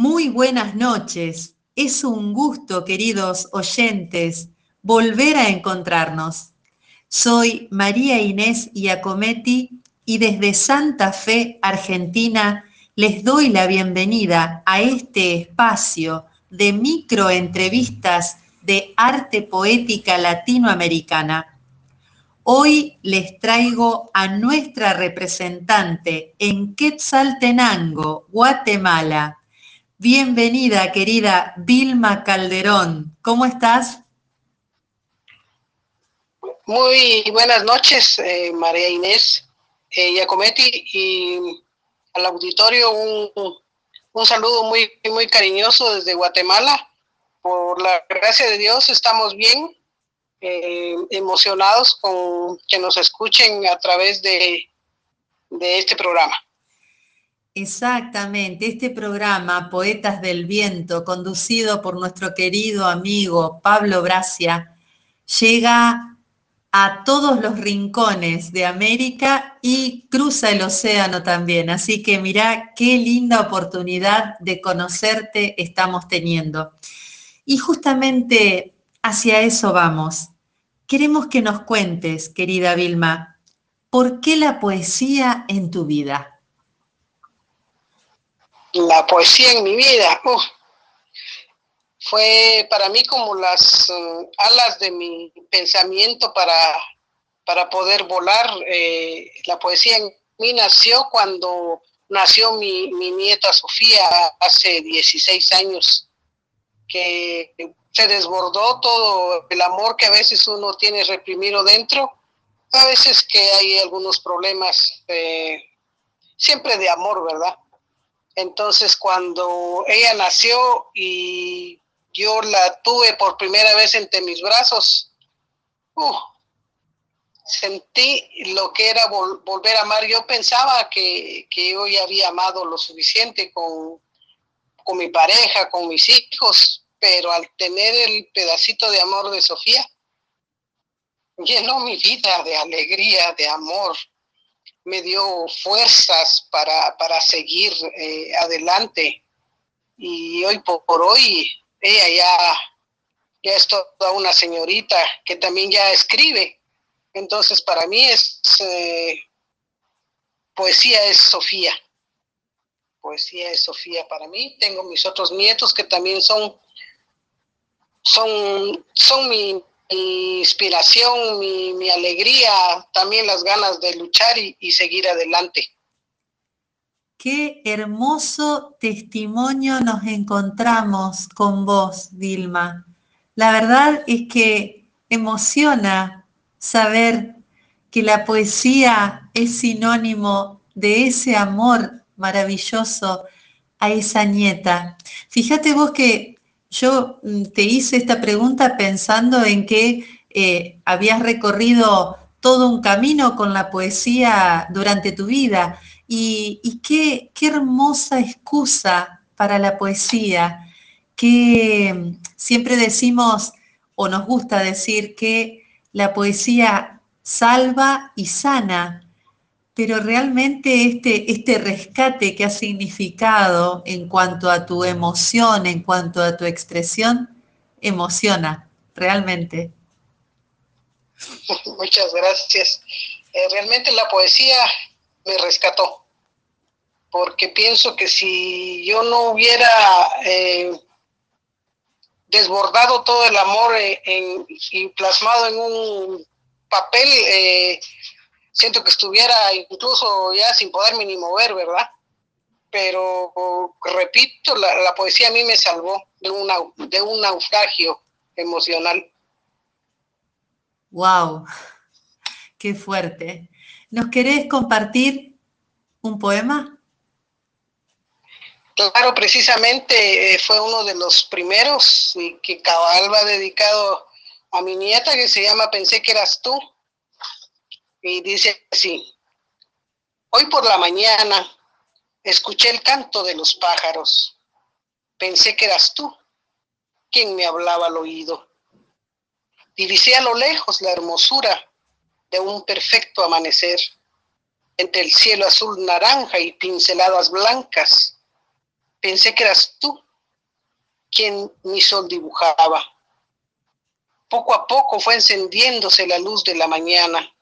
Muy buenas noches. Es un gusto, queridos oyentes, volver a encontrarnos. Soy María Inés Iacometti y desde Santa Fe, Argentina, les doy la bienvenida a este espacio de microentrevistas de arte poética latinoamericana. Hoy les traigo a nuestra representante en Quetzaltenango, Guatemala. Bienvenida, querida Vilma Calderón. ¿Cómo estás? Muy buenas noches, eh, María Inés eh, Giacometti, y al auditorio un, un saludo muy, muy cariñoso desde Guatemala. Por la gracia de Dios estamos bien, eh, emocionados con que nos escuchen a través de, de este programa. Exactamente, este programa Poetas del Viento, conducido por nuestro querido amigo Pablo Bracia, llega a todos los rincones de América y cruza el océano también. Así que mira qué linda oportunidad de conocerte estamos teniendo. Y justamente hacia eso vamos. Queremos que nos cuentes, querida Vilma, ¿por qué la poesía en tu vida? La poesía en mi vida fue para mí como las eh, alas de mi pensamiento para, para poder volar. Eh, la poesía en mí nació cuando nació mi, mi nieta Sofía hace 16 años, que se desbordó todo el amor que a veces uno tiene reprimido dentro, a veces que hay algunos problemas, eh, siempre de amor, ¿verdad? Entonces cuando ella nació y yo la tuve por primera vez entre mis brazos, uh, sentí lo que era volver a amar. Yo pensaba que, que, yo ya había amado lo suficiente con, con mi pareja, con mis hijos, pero al tener el pedacito de amor de Sofía, llenó mi vida de alegría, de amor, me dio fuerzas para, para seguir eh, adelante. Y hoy por hoy ella ya, ya es toda una señorita que también ya escribe. Entonces, para mí es eh, poesía es Sofía. Poesía es Sofía para mí. Tengo mis otros nietos que también son, son, son mi, inspiración, mi, alegría, también las ganas de luchar y seguir adelante. Qué hermoso testimonio nos encontramos con vos, Dilma. La verdad es que emociona saber que la poesía es sinónimo de ese amor maravilloso a esa nieta. Fíjate vos que yo mm, te hice esta pregunta pensando en que eh, habías recorrido todo un camino con la poesía durante tu vida. Y, qué, hermosa excusa para la poesía, que mm, siempre decimos o nos gusta decir que la poesía salva y sana, pero realmente este, este rescate que ha significado en cuanto a tu emoción, en cuanto a tu expresión, emociona, realmente. Muchas gracias. Eh, realmente la poesía me rescató, porque pienso que si yo no hubiera eh, desbordado todo el amor en, y plasmado en un papel, eh, siento que estuviera incluso ya sin poderme ni mover, ¿verdad? Pero repito, la, poesía a mí me salvó de, una, de un naufragio emocional. ¡Wow! ¡Qué fuerte! ¿Nos querés compartir un poema? Claro, precisamente eh, fue uno de los primeros y que cabal va dedicado a mi nieta que se llama Pensé que eras tú. Y dice así, hoy por la mañana escuché el canto de los pájaros. Pensé que eras tú quien me hablaba al oído. Divisé a lo lejos la hermosura de un perfecto amanecer, entre el cielo azul naranja y pinceladas blancas, Pensé que eras tú quien mi sol dibujaba. Poco a poco fue encendiéndose la luz de la mañana.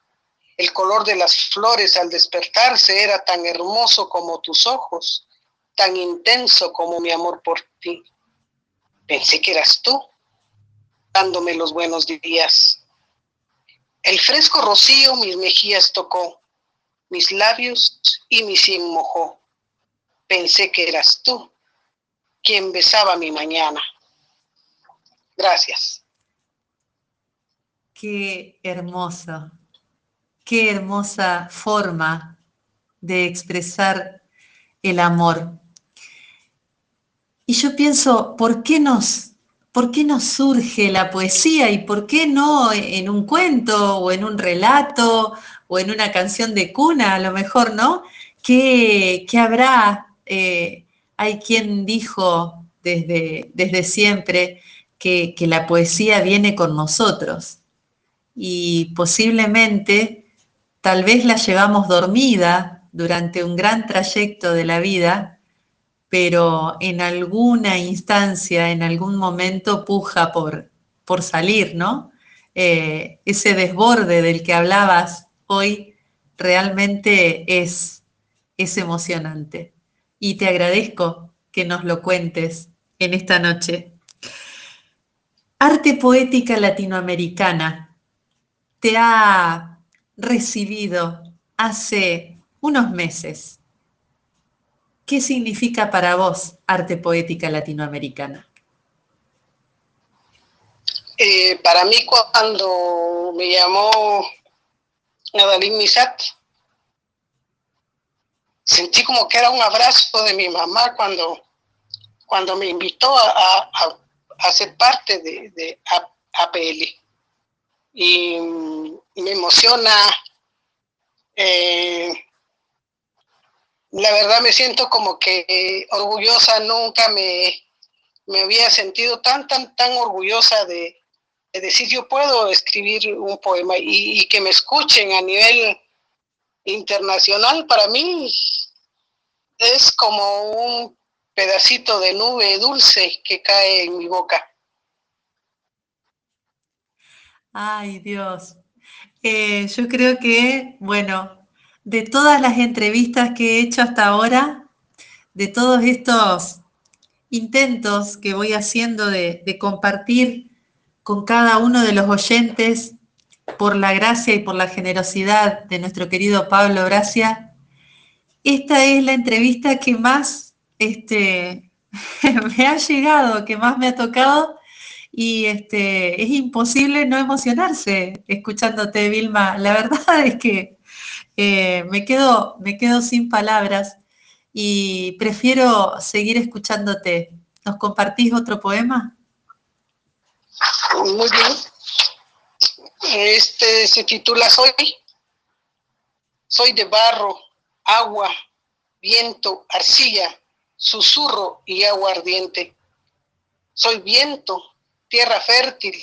El color de las flores al despertarse era tan hermoso como tus ojos, tan intenso como mi amor por ti. Pensé que eras tú, dándome los buenos días. El fresco rocío mis mejillas tocó, mis labios y mi sien mojó. Pensé que eras tú quien besaba mi mañana. Gracias. Qué hermoso, qué hermosa forma de expresar el amor. Y yo pienso, ¿por qué nos, por qué nos surge la poesía y por qué no en un cuento o en un relato o en una canción de cuna, a lo mejor, ¿no? ¿Qué, habrá? Eh, hay quien dijo desde, desde siempre que, que la poesía viene con nosotros y posiblemente tal vez la llevamos dormida durante un gran trayecto de la vida, pero en alguna instancia, en algún momento puja por, por salir, ¿no? Eh, ese desborde del que hablabas hoy realmente es, es emocionante. Y te agradezco que nos lo cuentes en esta noche. Arte poética latinoamericana te ha recibido hace unos meses. ¿Qué significa para vos arte poética latinoamericana? Eh, para mí cuando me llamó Nadalín Misat, sentí como que era un abrazo de mi mamá cuando, cuando me invitó a, a, ser parte de, de APL y, me emociona. Eh, la verdad me siento como que orgullosa, nunca me, me había sentido tan, tan, tan orgullosa de, decir yo puedo escribir un poema y, y, que me escuchen a nivel internacional para mí es como un pedacito de nube dulce que cae en mi boca. Ay, Dios. Eh, yo creo que, bueno, de todas las entrevistas que he hecho hasta ahora, de todos estos intentos que voy haciendo de, compartir con cada uno de los oyentes por la gracia y por la generosidad de nuestro querido Pablo Gracia, esta es la entrevista que más este, me ha llegado, que más me ha tocado y este, es imposible no emocionarse escuchándote, Vilma. La verdad es que eh, me, quedo, me quedo sin palabras y prefiero seguir escuchándote. ¿Nos compartís otro poema? Muy bien. Este se titula Soy. Soy de barro, agua, viento, arcilla, susurro y agua ardiente. Soy viento, tierra fértil,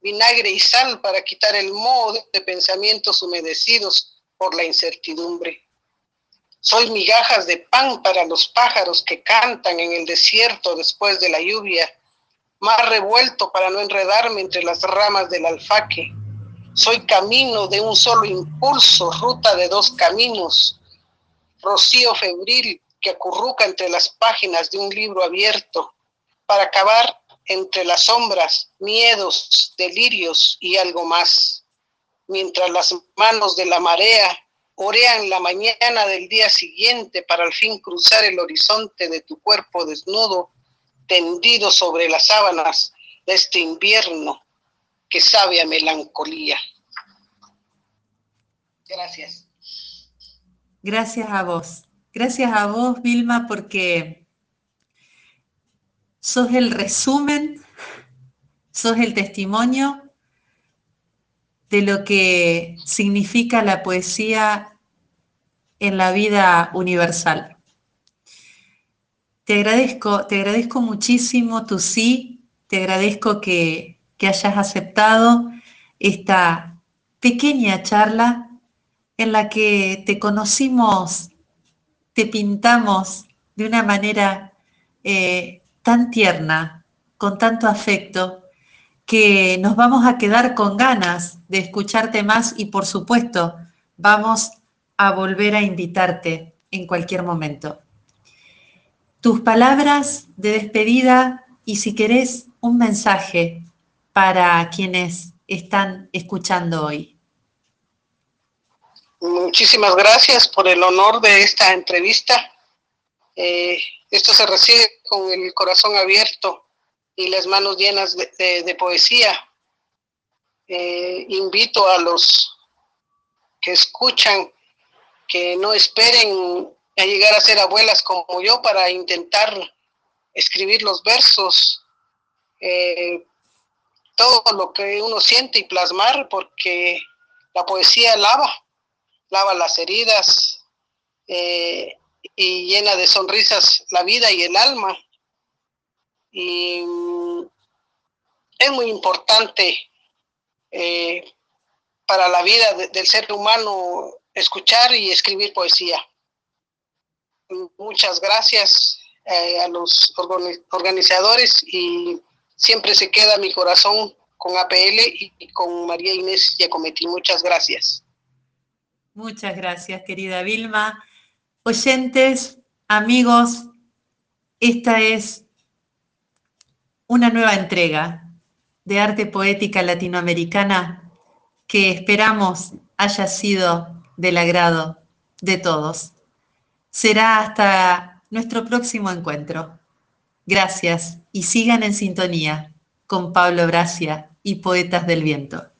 vinagre y sal para quitar el moho de pensamientos humedecidos por la incertidumbre. Soy migajas de pan para los pájaros que cantan en el desierto después de la lluvia, mar revuelto para no enredarme entre las ramas del alfaque. Soy camino de un solo impulso, ruta de dos caminos, rocío febril que acurruca entre las páginas de un libro abierto para acabar entre las sombras, miedos, delirios y algo más, mientras las manos de la marea orean la mañana del día siguiente para al fin cruzar el horizonte de tu cuerpo desnudo, tendido sobre las sábanas de este invierno que sabe a melancolía. Gracias. Gracias a vos. Gracias a vos, Vilma, porque sos el resumen, sos el testimonio de lo que significa la poesía en la vida universal. Te agradezco, te agradezco muchísimo tu sí, te agradezco que, que hayas aceptado esta pequeña charla en la que te conocimos, te pintamos de una manera eh, tan tierna, con tanto afecto, que nos vamos a quedar con ganas de escucharte más y por supuesto vamos a volver a invitarte en cualquier momento. Tus palabras de despedida y si querés un mensaje para quienes están escuchando hoy. Muchísimas gracias por el honor de esta entrevista. Eh, esto se recibe con el corazón abierto y las manos llenas de, poesía. Eh, invito a los que escuchan que no esperen a llegar a ser abuelas como yo para intentar escribir los versos, eh, todo lo que uno siente y plasmar, porque la poesía lava, lava las heridas eh, y llena de sonrisas la vida y el alma. Y mm, es muy importante eh, para la vida del ser humano escuchar y escribir poesía. Muchas gracias eh, a los organizadores y siempre se queda mi corazón con APL y con María Inés Giacometti. Muchas gracias. Muchas gracias, querida Vilma. Oyentes, amigos, esta es una nueva entrega de arte poética latinoamericana que esperamos haya sido del agrado de todos. Será hasta nuestro próximo encuentro. Gracias y sigan en sintonía con Pablo Gracia y Poetas del Viento.